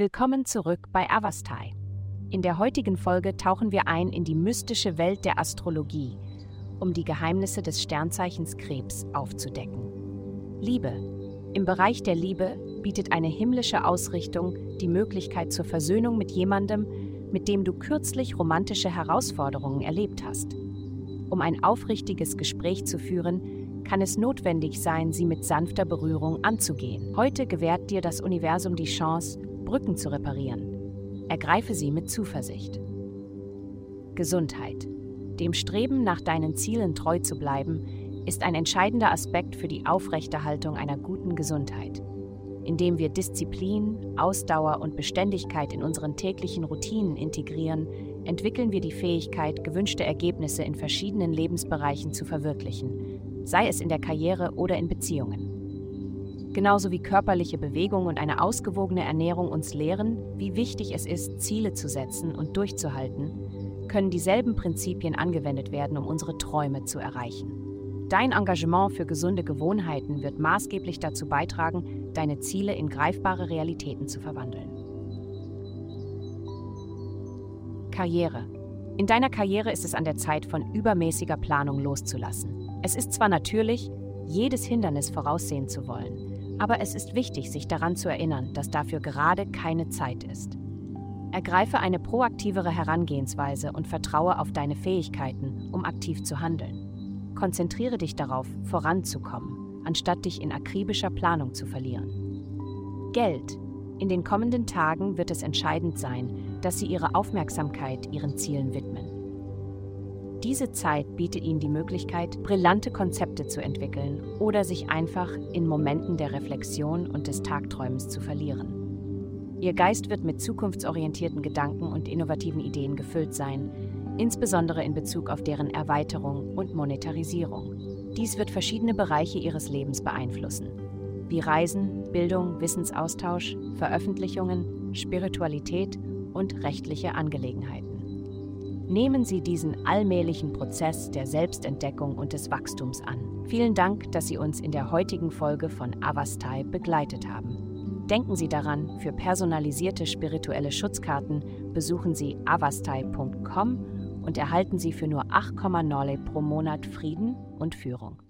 Willkommen zurück bei Avastai. In der heutigen Folge tauchen wir ein in die mystische Welt der Astrologie, um die Geheimnisse des Sternzeichens Krebs aufzudecken. Liebe. Im Bereich der Liebe bietet eine himmlische Ausrichtung die Möglichkeit zur Versöhnung mit jemandem, mit dem du kürzlich romantische Herausforderungen erlebt hast. Um ein aufrichtiges Gespräch zu führen, kann es notwendig sein, sie mit sanfter Berührung anzugehen. Heute gewährt dir das Universum die Chance, Brücken zu reparieren. Ergreife sie mit Zuversicht. Gesundheit. Dem Streben nach deinen Zielen treu zu bleiben, ist ein entscheidender Aspekt für die Aufrechterhaltung einer guten Gesundheit. Indem wir Disziplin, Ausdauer und Beständigkeit in unseren täglichen Routinen integrieren, entwickeln wir die Fähigkeit, gewünschte Ergebnisse in verschiedenen Lebensbereichen zu verwirklichen, sei es in der Karriere oder in Beziehungen. Genauso wie körperliche Bewegung und eine ausgewogene Ernährung uns lehren, wie wichtig es ist, Ziele zu setzen und durchzuhalten, können dieselben Prinzipien angewendet werden, um unsere Träume zu erreichen. Dein Engagement für gesunde Gewohnheiten wird maßgeblich dazu beitragen, deine Ziele in greifbare Realitäten zu verwandeln. Karriere. In deiner Karriere ist es an der Zeit, von übermäßiger Planung loszulassen. Es ist zwar natürlich, jedes Hindernis voraussehen zu wollen, aber es ist wichtig, sich daran zu erinnern, dass dafür gerade keine Zeit ist. Ergreife eine proaktivere Herangehensweise und vertraue auf deine Fähigkeiten, um aktiv zu handeln. Konzentriere dich darauf, voranzukommen, anstatt dich in akribischer Planung zu verlieren. Geld. In den kommenden Tagen wird es entscheidend sein, dass Sie Ihre Aufmerksamkeit Ihren Zielen widmen. Diese Zeit bietet Ihnen die Möglichkeit, brillante Konzepte zu entwickeln oder sich einfach in Momenten der Reflexion und des Tagträumens zu verlieren. Ihr Geist wird mit zukunftsorientierten Gedanken und innovativen Ideen gefüllt sein, insbesondere in Bezug auf deren Erweiterung und Monetarisierung. Dies wird verschiedene Bereiche ihres Lebens beeinflussen, wie Reisen, Bildung, Wissensaustausch, Veröffentlichungen, Spiritualität und rechtliche Angelegenheiten. Nehmen Sie diesen allmählichen Prozess der Selbstentdeckung und des Wachstums an. Vielen Dank, dass Sie uns in der heutigen Folge von Avastai begleitet haben. Denken Sie daran, für personalisierte spirituelle Schutzkarten besuchen Sie avastai.com und erhalten Sie für nur 8,9 pro Monat Frieden und Führung.